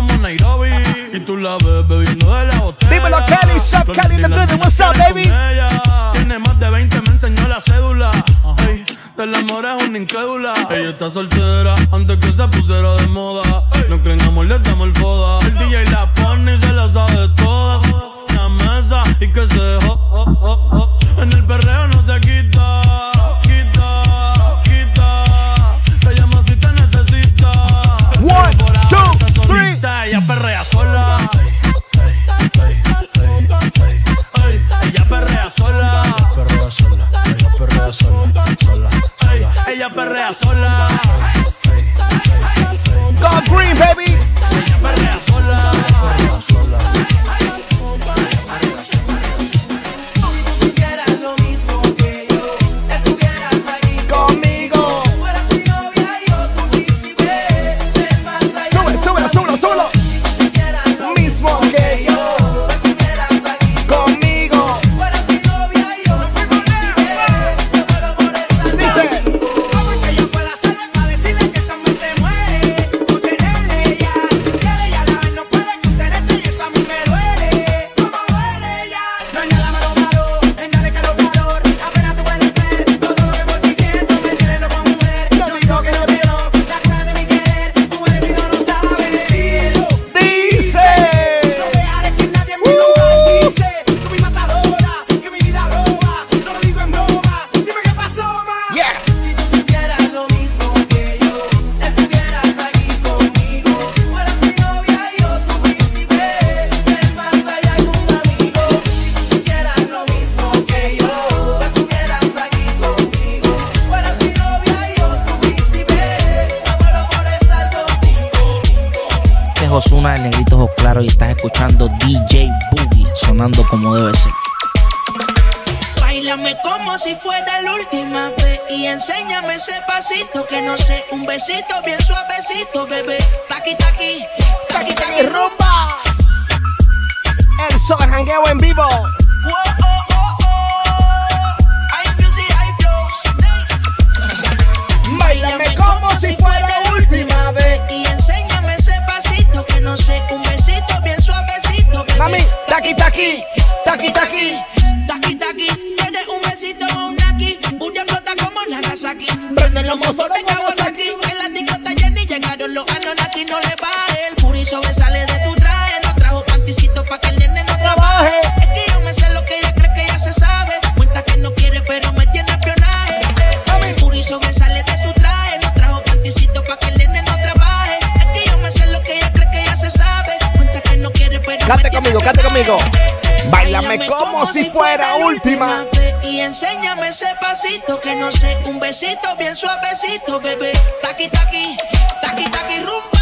como Nairobi. Y tú la ves bebiendo de la botella. Dímelo, Kelly, Shop Kelly in the building. What's up, baby? Tiene más de 20, me enseñó la cédula. Ey, del amor es una incrédula. Ella está soltera antes que se pusiera de moda. No creen amor, le damos el foda. El DJ la pone y se la sabe todas. La mesa y que se oh, oh, oh. En el perreo no se. Quita, perrea sola. Go green, baby. Ozuna, el negrito ojos claros y estás escuchando DJ Boogie sonando como debe ser. Bailame como si fuera la última vez Y enséñame ese pasito que no sé Un besito bien suavecito, bebé Taqui, taqui, taqui, taqui, rumba El sol jangueo en vivo. Whoa, oh, oh, oh. Music, flows. Bailame como si fuera no sé Un besito bien suavecito, bebé Mami, taqui, taqui, taqui, taqui. Taki taki, quieres un besito o un aquí, Buria flota como Nagasaki. Prenden los mozos de Kawasaki. En la discota Jenny llegaron los Anunnaki, no le baje. El puri sobresale de tu Cante conmigo, cante conmigo. Báilame como si fuera última. Y enséñame ese pasito que no sé, un besito bien suavecito, bebé. Taqui, taqui, taqui, taqui, rumba.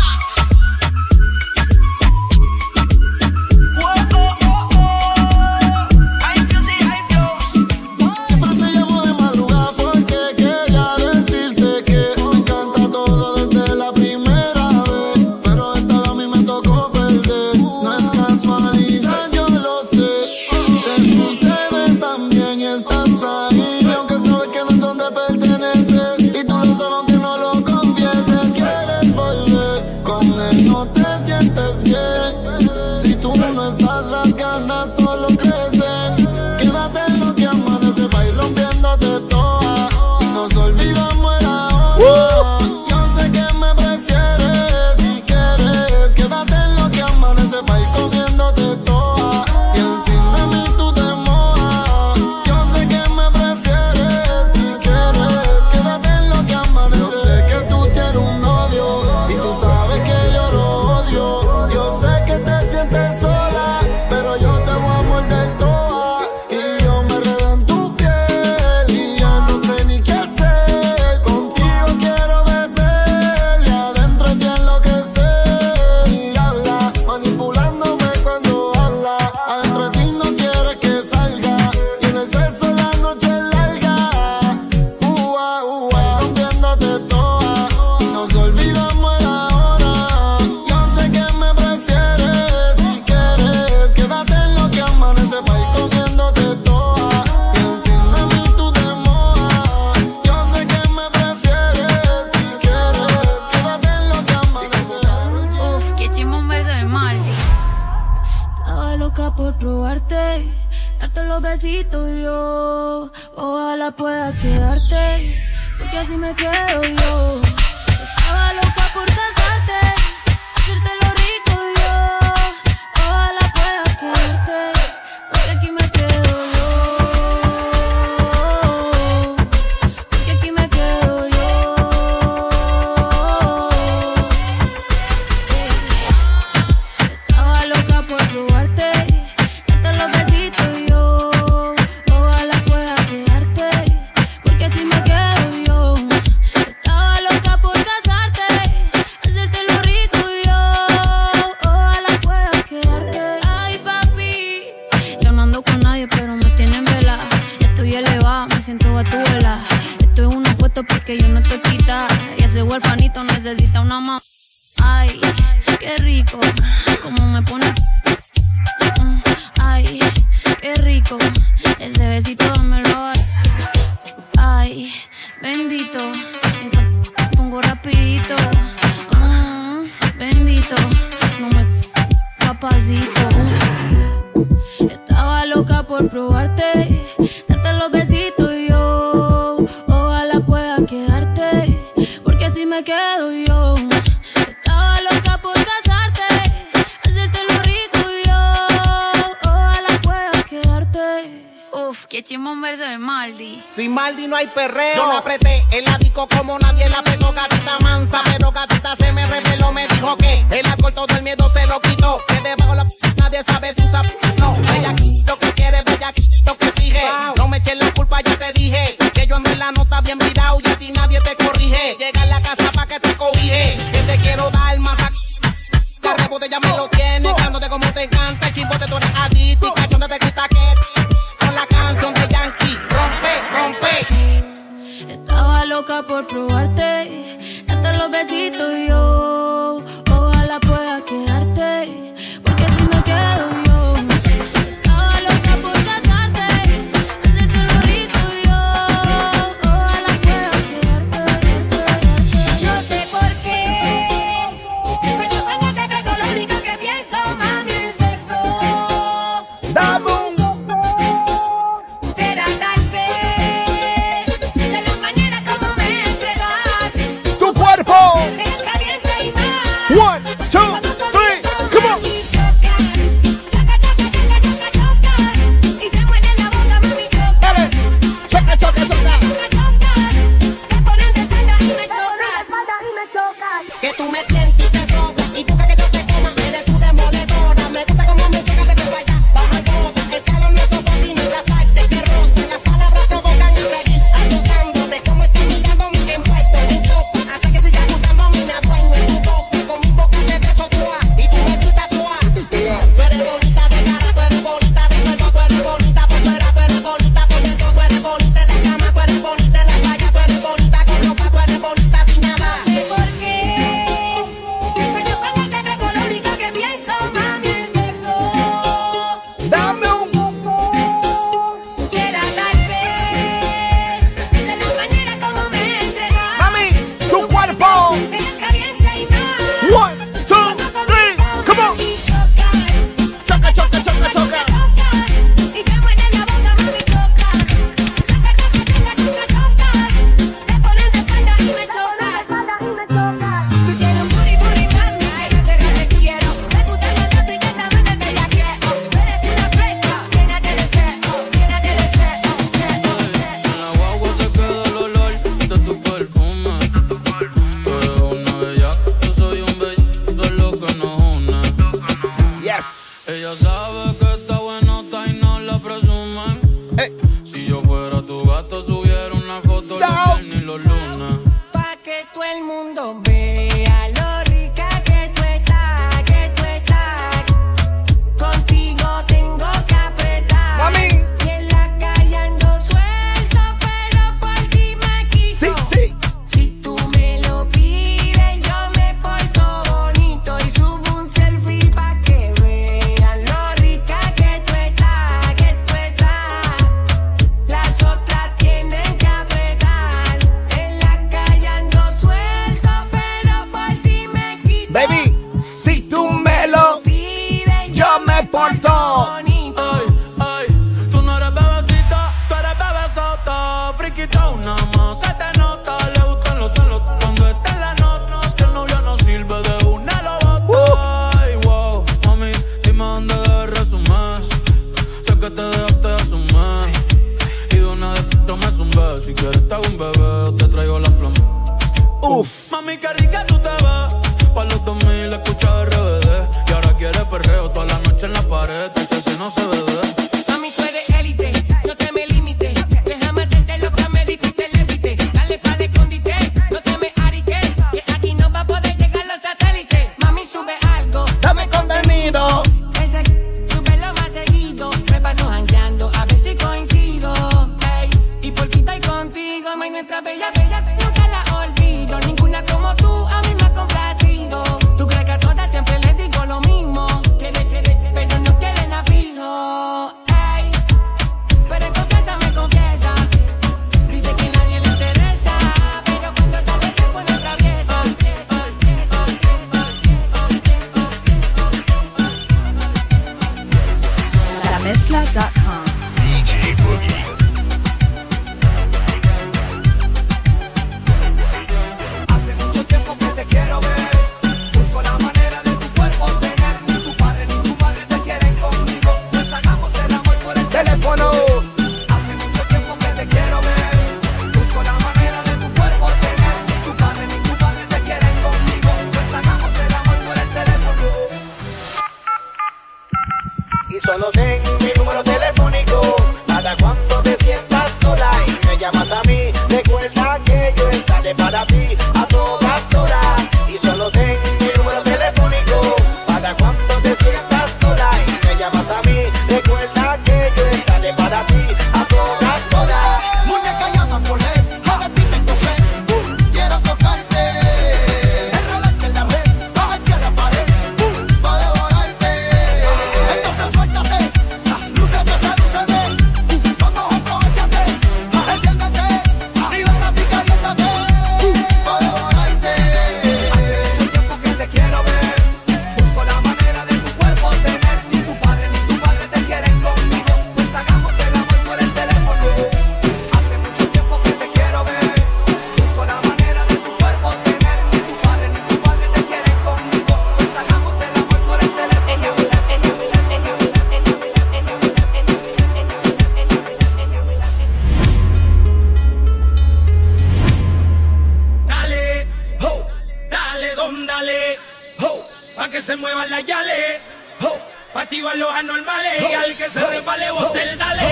activan los anormales y al que se resbale vos te dale.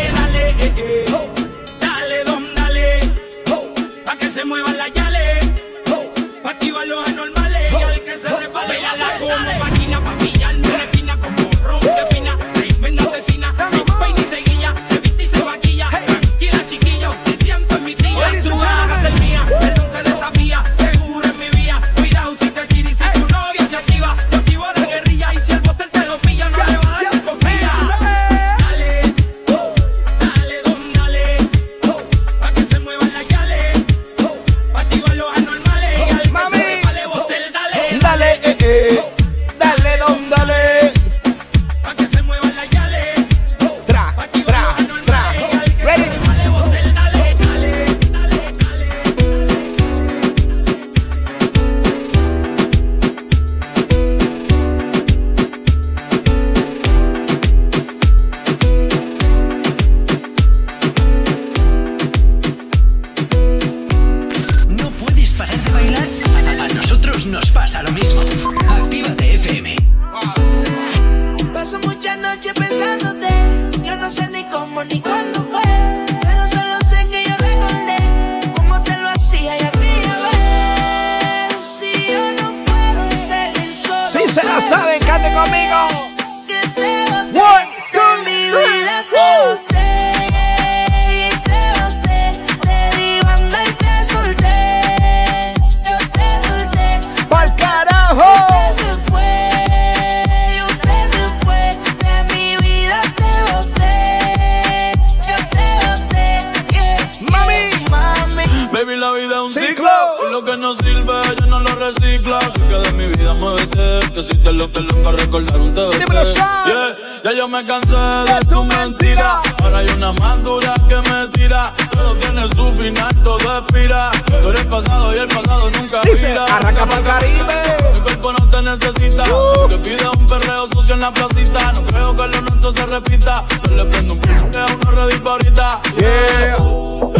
de. Yeah. Ya yo me cansé de tu mentira. Ahora hay una más dura que me tira. Todo tiene su final, todo expira. Tú eres pasado y el pasado nunca Dice. Arranca para el Caribe. Mi cuerpo no te necesita. Uh. Te pide un perreo sucio en la placita. No creo que lo nuestro se repita. Yo le prendo un a una red ahorita. Yeah. Oh.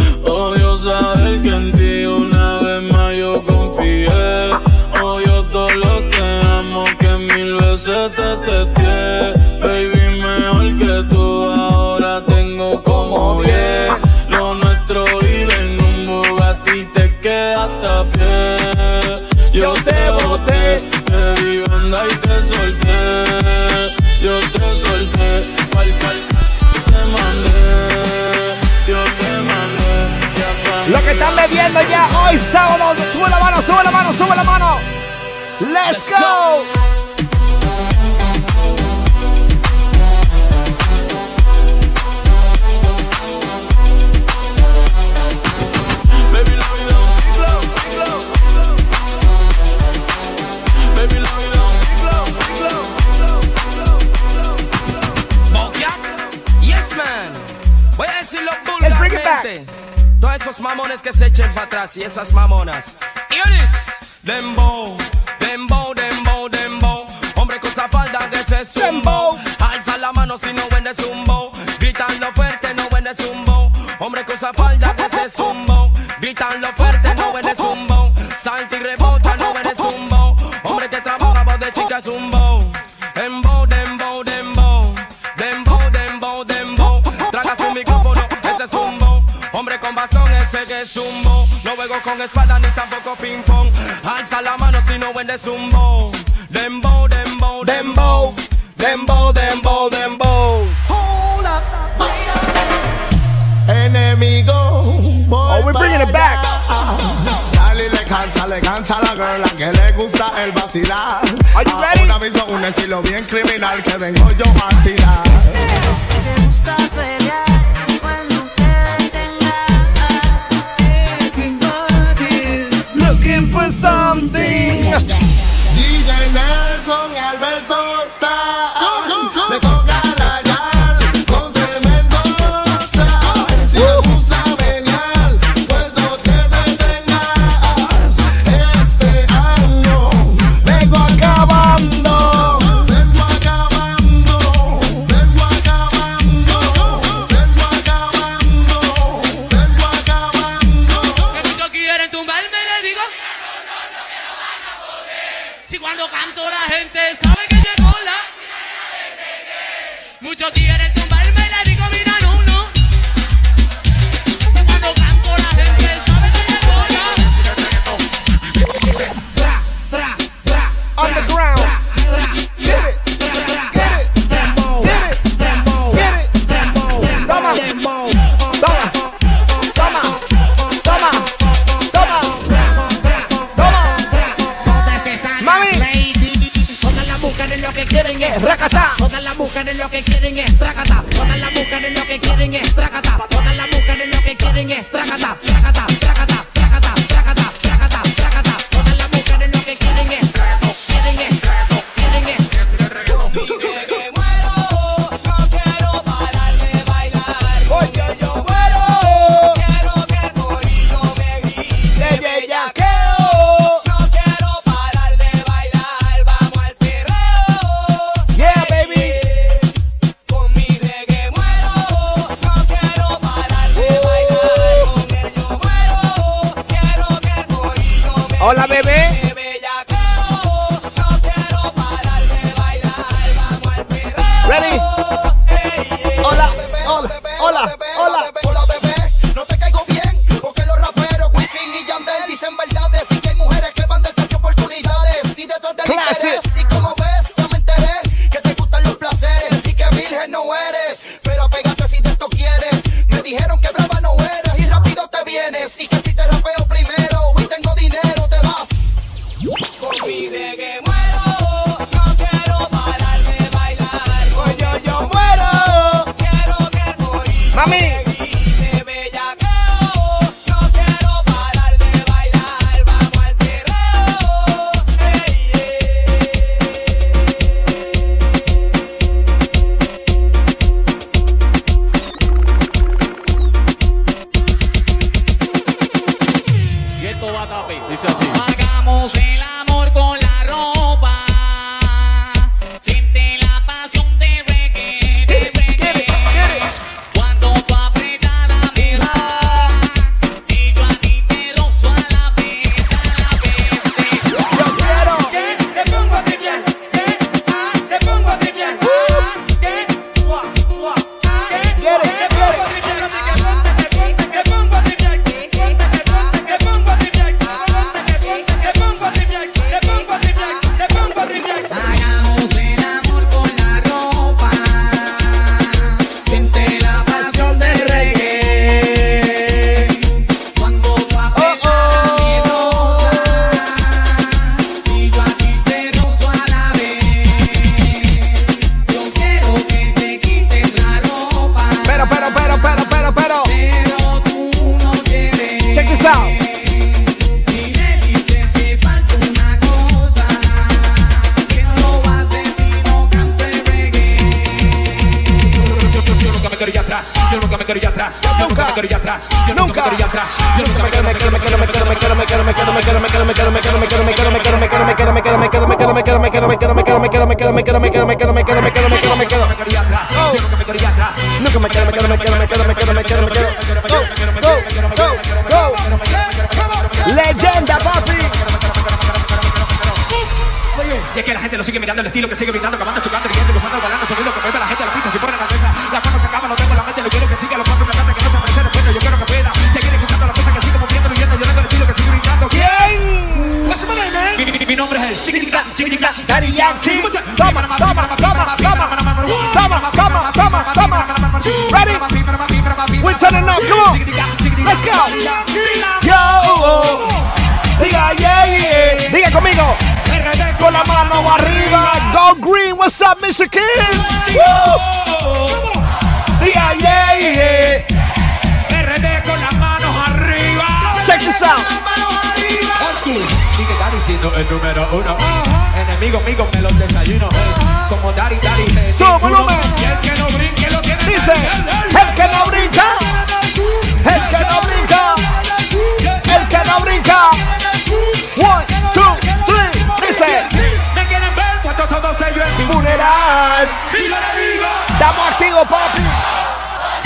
sábado. Sube la mano, sube la mano, sube la mano. Let's go. que se echen para atrás y esas mamonas. Ionis, dembow, dembow, dembow, dembow. Hombre con esta falda de zumbo. Alza la mano si no vendes zumbo. Gritando fuerte, no vendes zumbo. Hombre con esa falda pegue zumbo. No juego con espada ni tampoco ping pong. Alza la mano si no vende zumbo. Dembow, dembow, dembow, dembow, dembow, dembow. Hola, enemigo. Oh, we're bringing it back. Dale, le cansa, le cansa la girl, la que le gusta el vacilar. Are you ready? Ahora un estilo bien criminal que vengo yo a tirar. Nine, nine, song, mãozinha. What's up, Michigan? Woo. Diga, yeah, yeah. RD con las manos arriba. Check this out. Sigue siendo el número uno. Enemigo, amigo, me los desayuno. Como Daddy, Daddy, me Sube volumen. Y el que no brinque lo tiene. Dice, el que no brinca. Mi funeral. Y yo le digo. Estamos activos, papi.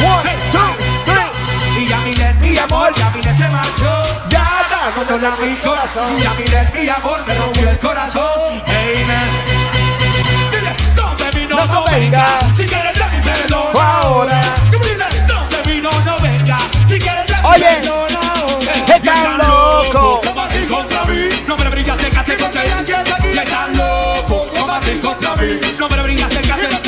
One, two, three. Y ya miré mi amor, ya miré se marchó. Ya está controla mi corazón. Ya miré mi amor, me rompió el corazón. Hey, man. Dile, donde mi no, no venga. Si quieres de mi perdón Ahora. ¿Cómo dice? Donde mi no, no venga. Si quieres mi Oye, perdón ahora. están locos. No mates contra mí. No me brillas de case contra Ya están locos. No mates contra discúlpame. No me brindaste el caso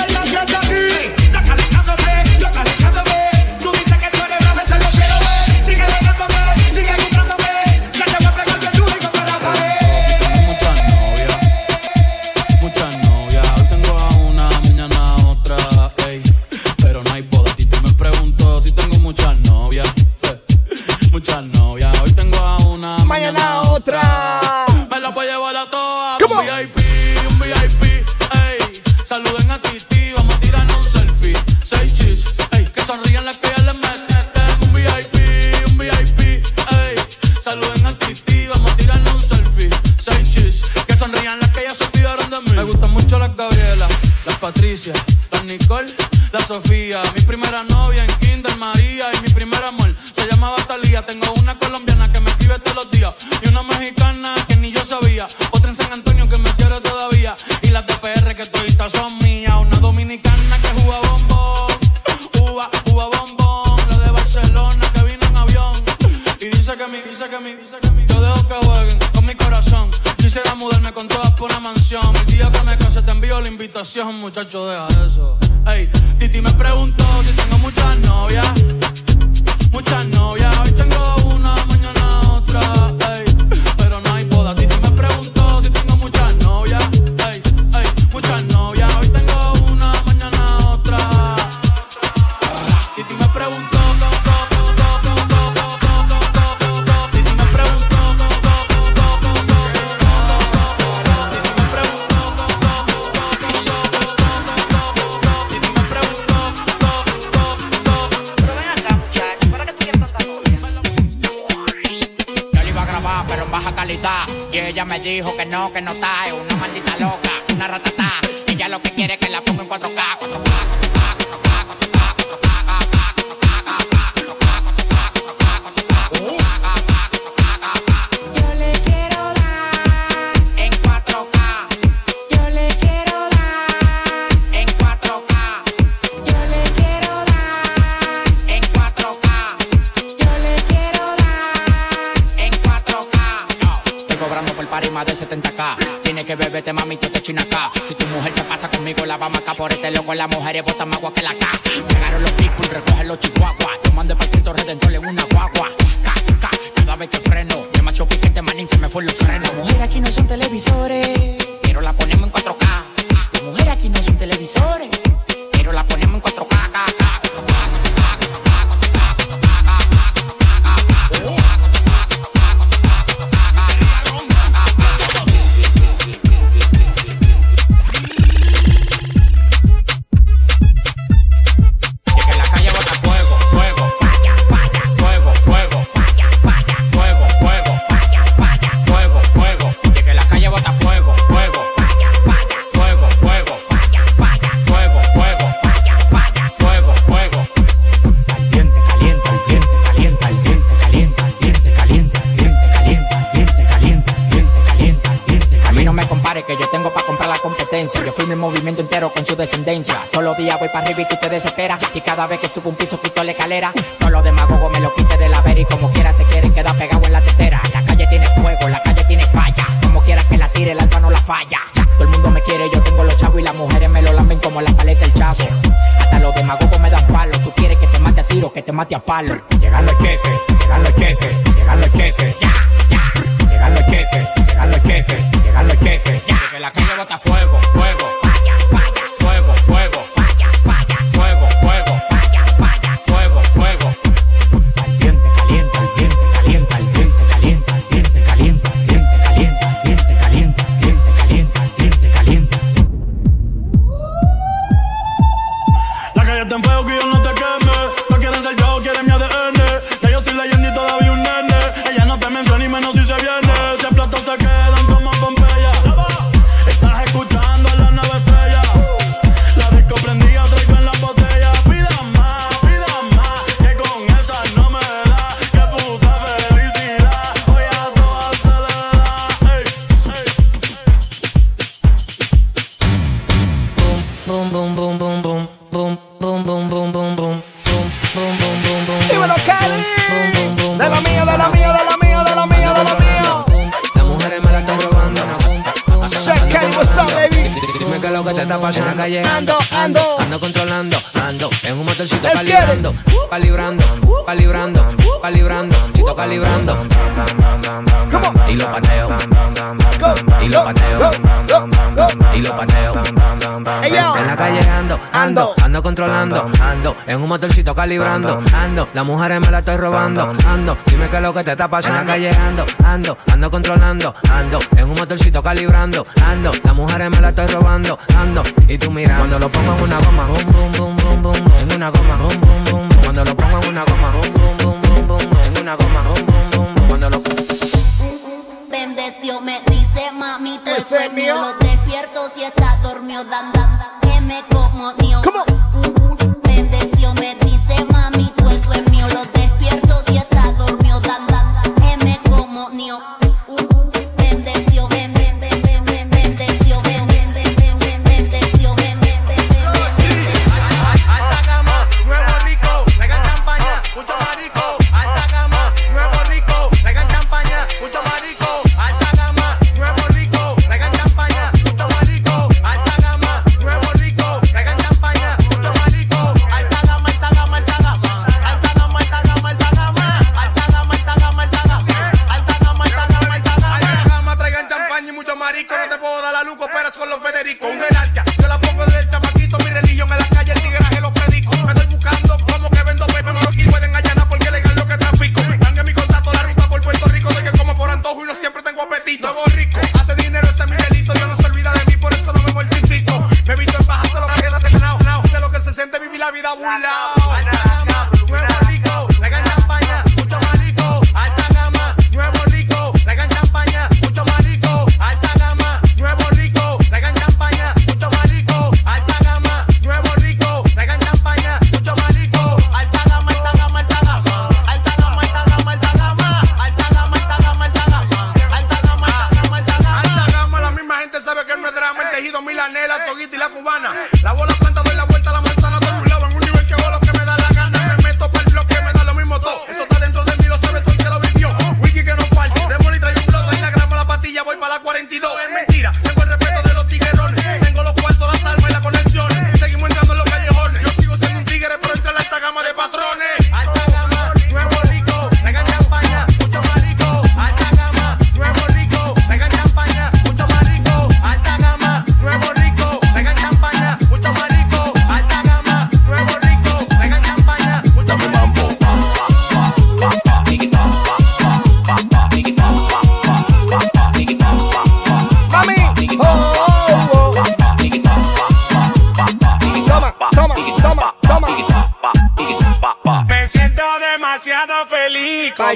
Saluden a Titi, vamos a tirarnos un selfie. Seis chis, que sonrían las que ya se olvidaron de mí. Me gustan mucho las Gabriela, las Patricia, las Nicole, la Sofía. Mi primera novia en Kinder María y mi primer amor se llamaba Talía. Tengo una colombiana que me escribe todos los días y una mexicana la invitación, muchacho, deja eso. Ey, Titi me preguntó si tengo muchas novias. Muchas novias, dijo que no, que no está. Es una maldita loca, party más de 70k. Tiene que beberte, mami, tú te acá. Si tu mujer se pasa conmigo, la vamos acá por este loco. Las mujeres botan más agua que la K. Llegaron los pitbull, recogen los chihuahuas. Yo mandé para Cristo Redentor en una guagua. Ca, ca, cada vez que freno. Me macho piquete, manín, se me fue los frenos. Las mujeres aquí no son televisores, pero la ponemos en 4K. Las mujeres aquí no son televisores, pero la ponemos en 4K. K, K, Y Yo fui mi movimiento entero con su descendencia. Todos los días voy para arriba y tú te desesperas. Y cada vez que subo un piso quito la escalera. Todos los demagogos me lo quité de la vera y como quiera se quieren quedar pegado en la tetera. La calle tiene fuego, la calle tiene falla. Como quiera que la tire, el alfa no la falla. Todo el mundo me quiere, yo tengo los chavos y las mujeres me lo lamen como la paleta del chavo. Hasta los demagogos me dan palo. Tú quieres que te mate a tiro, que te mate a palo. Llegan los queques, llegan los queques, llegan los queques. Ya, ya. Llegan los queques, llegan los queques. tan feo que yo no calibrando, ando, las mujeres me la estoy robando, ando, dime qué es lo que te está pasando. En la calle ando, ando, ando controlando, ando, en un motorcito calibrando, ando, las mujeres me la estoy robando, ando, y tú mirando. Cuando lo pongo en una goma, boom, boom, boom, boom, en una goma, boom, boom, boom. Cuando lo pongo en una goma, boom, boom, boom, boom, en una goma, boom, boom, boom, cuando lo Bendeció, me dice mami, tú es mío, lo despierto si estás dormido, dan.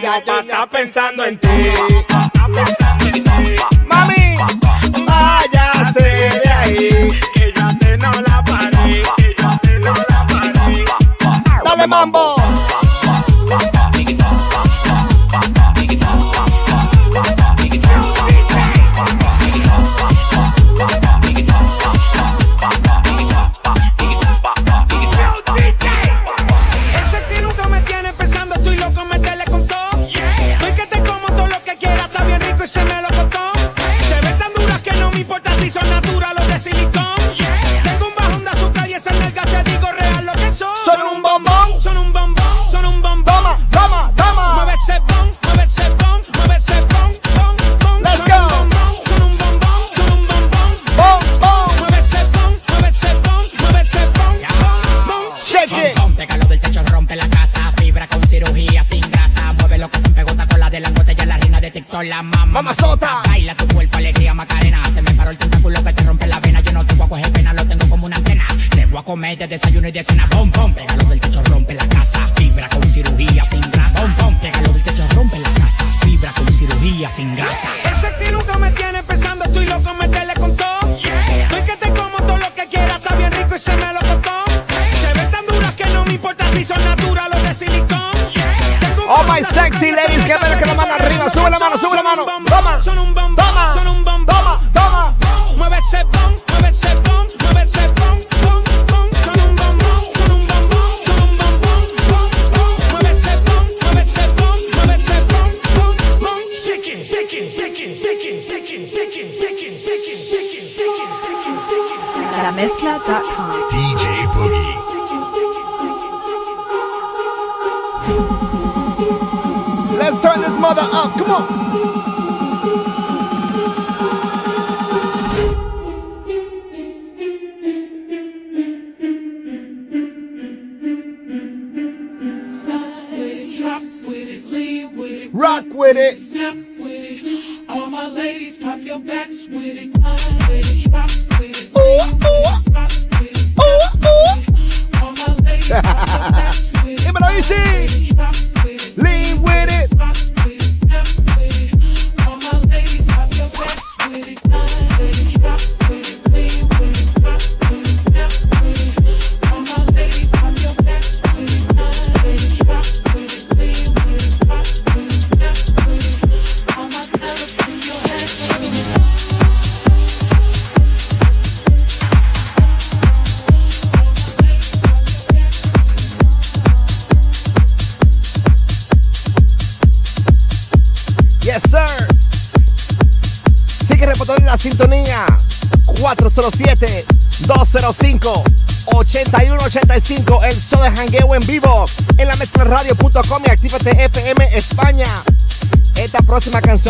Papá está pensando en ti.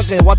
wasn't what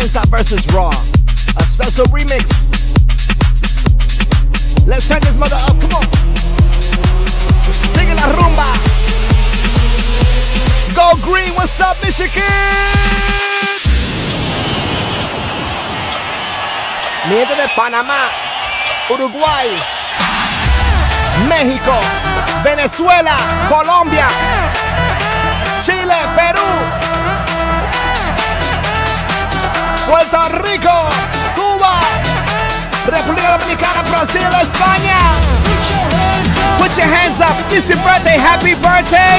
Prensa vs. Raw. A special remix. Let's turn this mother up, come on. Sigue la rumba. Go green, what's up, Michigan? Mi gente de Panamá, Uruguay, México, Venezuela, Colombia, Chile, Perú, Puerto Rico, Cuba, República Dominicana, Brazil, España. Put your hands up. This is birthday. Happy birthday.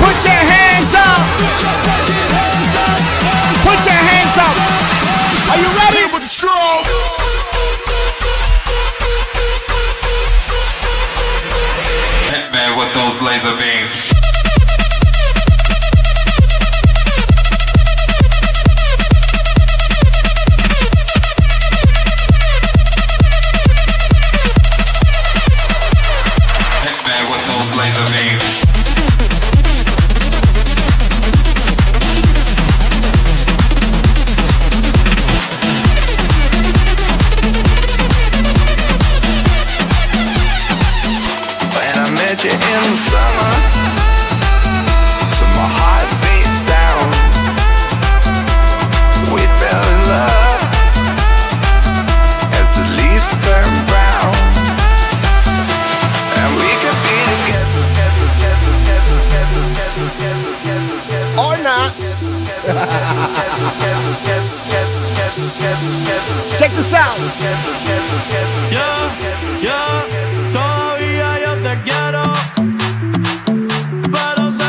Put your hands up. Put your hands up. Are you ready? With the straw. Hitman with those laser beams.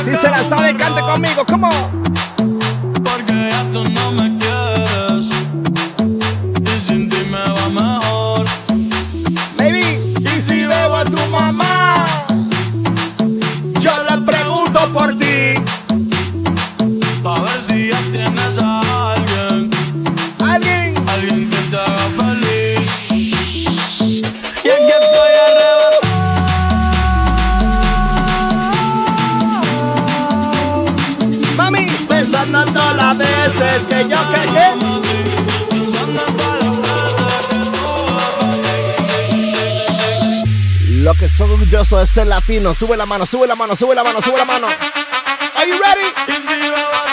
Si se la sabe, cante conmigo, ¿cómo? latino. Sube la mano, sube la mano, sube la mano, sube la mano. Are you ready?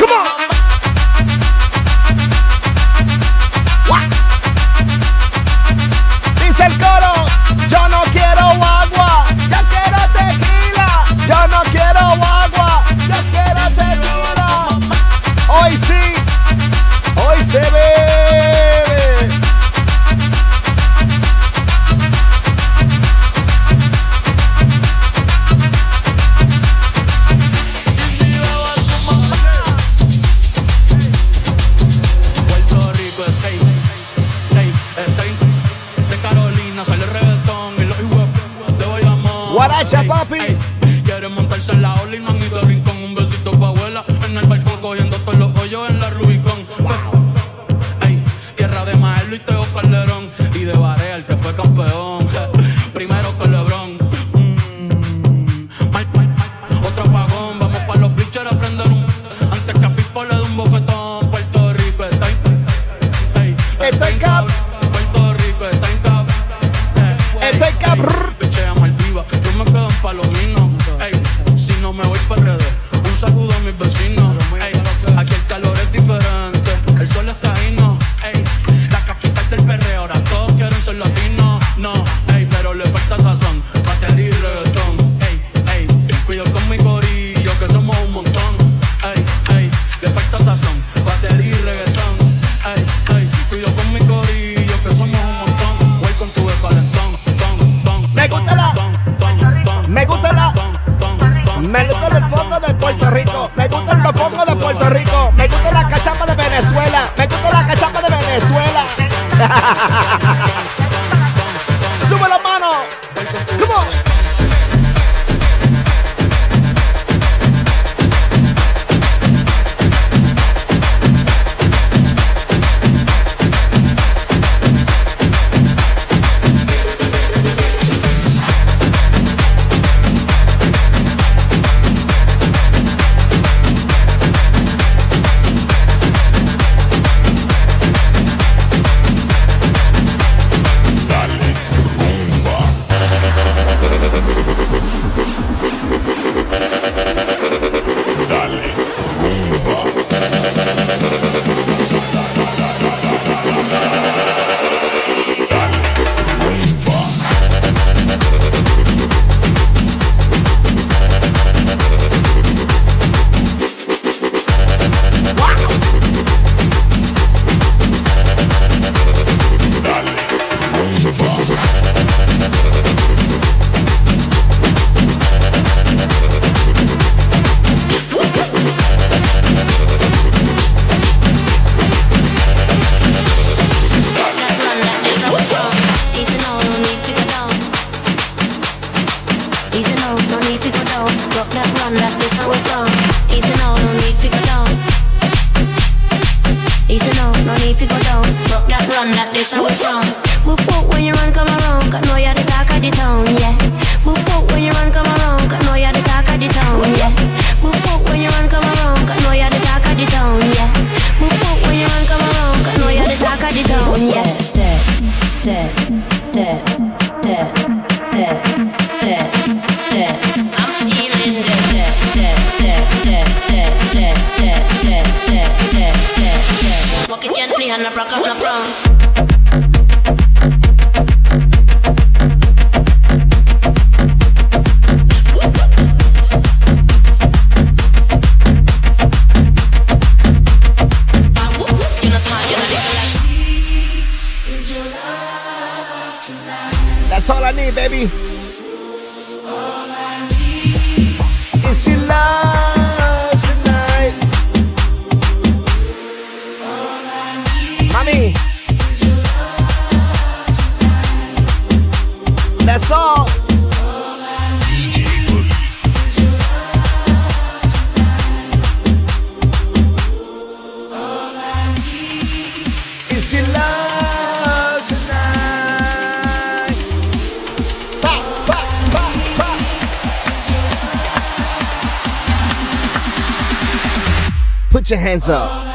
put your hands up.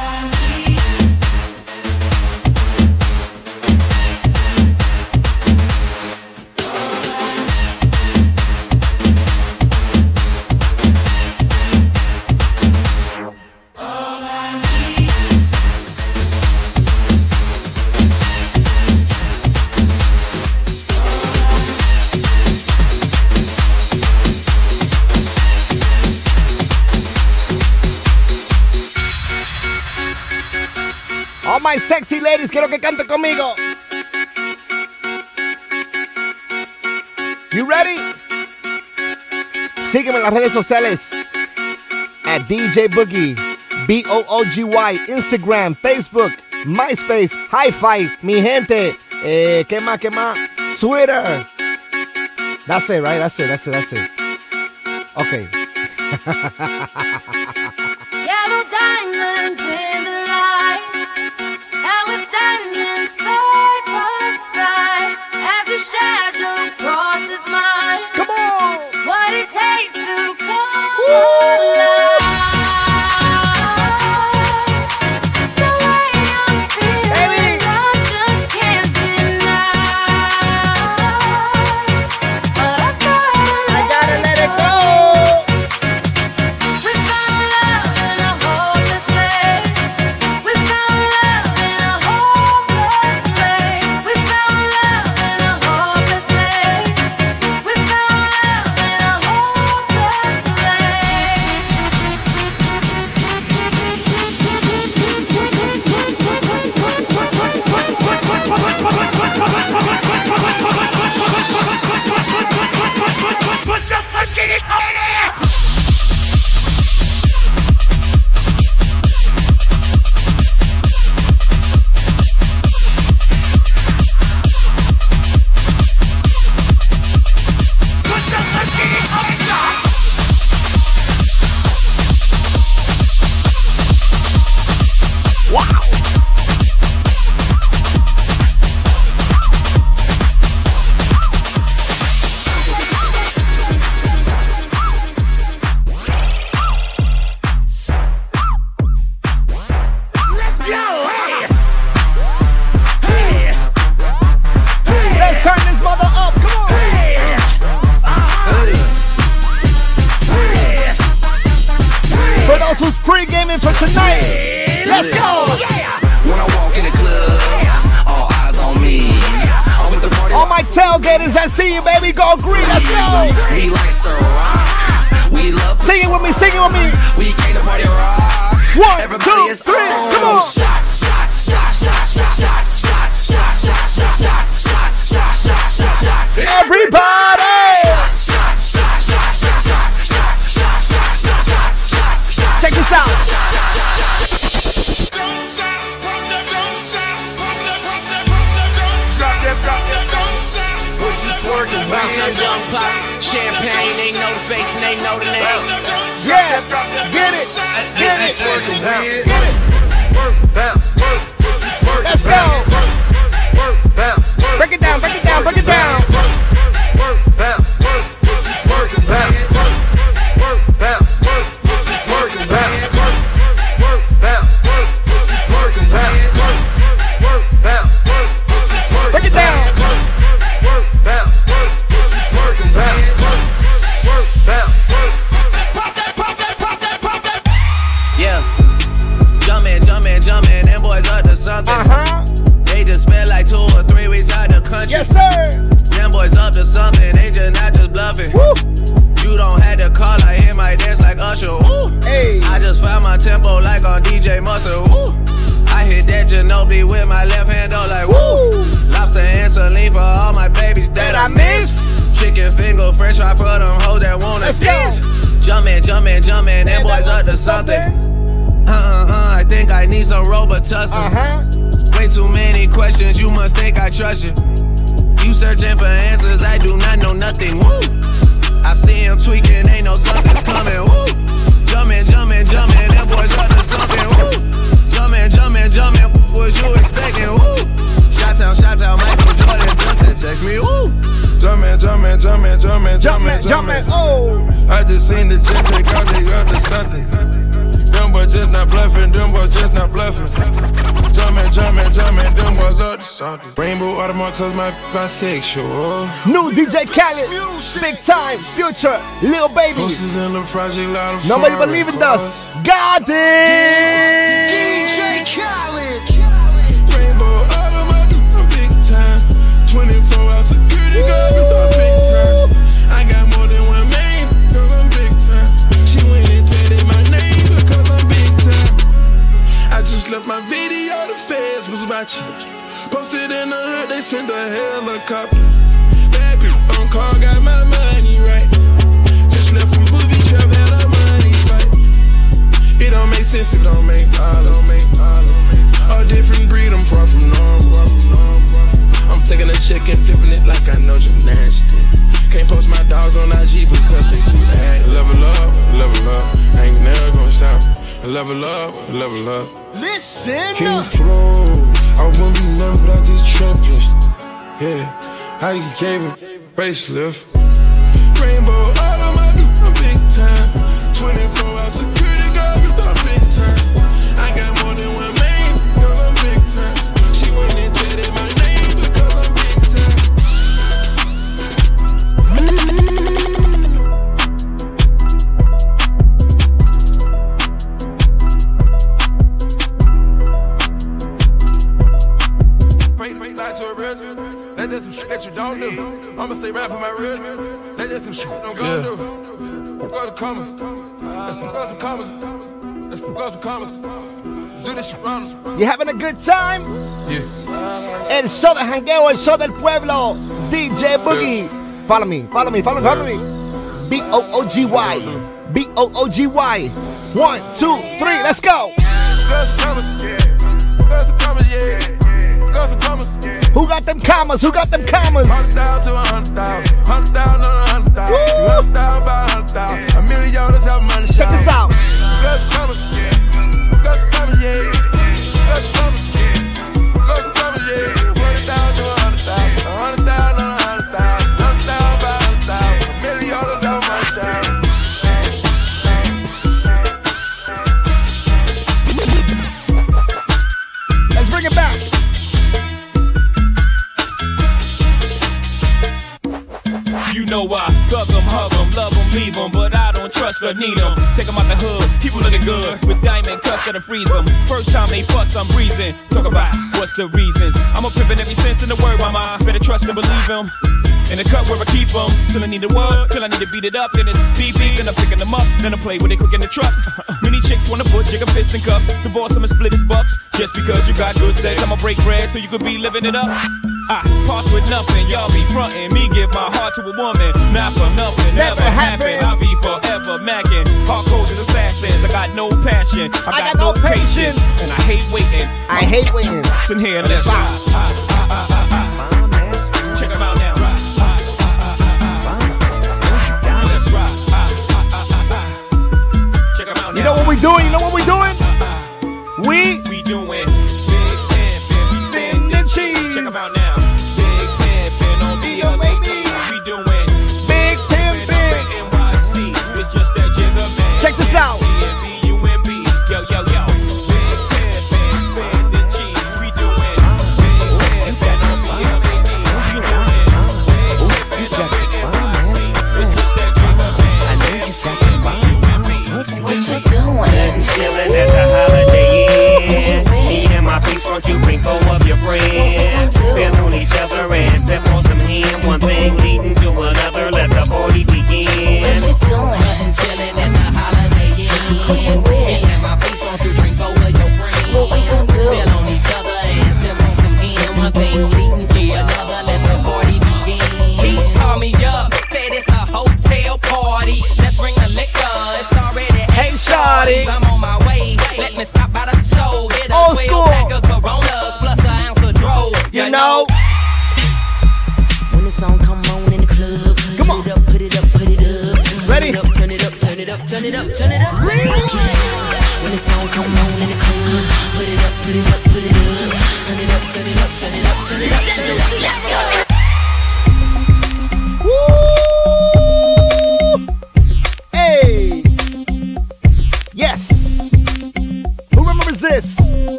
Pérez, quiero que cante conmigo. You ready? Sígueme en las redes sociales. At DJ Boogie, B-O-O-G-Y, Instagram, Facebook, MySpace, Hi-Fi, mi gente. Eh, ¿Qué más, qué más? Twitter. That's it, right? That's it, that's it, that's it. Okay. shadow crosses mine. Come on. What it takes to fall sure. New DJ Khaled, big time, future, little baby. Nobody believe in us. God damn. gave a facelift. stay right for my real. That just some shit I'm gonna do. Go to commas. Let's some commas. Let's some commas. Do this shit round. You having a good time? Yeah. El Soda Jangueo, El Soda del Pueblo. DJ Boogie. Yeah. Follow me, follow me, follow me, follow me. B O O G Y. B O O G Y. One, two, three, let's go. Let's go, yeah. Let's go, yeah. Who got them commas? Who got them commas? 100,000 to 100,000. 100,000 100,000. 100,000 The of reasons. I'm a pimp every sense in the word, mama. Better trust and believe him. In the cup where I keep them, till I need the wood, till I need to beat it up. Then it's BB, then I'm picking them up, then I play with it quick in the truck. Many chicks wanna put jigger fist in cuffs, divorce him and split his bucks. Just because you got good sex, I'ma break bread so you could be living it up. I cross with nothing, y'all be frontin'. Me give my heart to a woman, not for nothing. Never, never happen. happen. I be forever mackin'. Hardcore assassins, I got no passion. I, I got, no, no patience. patience. and I hate waiting. I hate waiting. Sit here, let's ride. Check them out now. Let's ride. You know what we doing? You know what we doing? We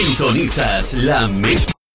Sintonizas la mezcla.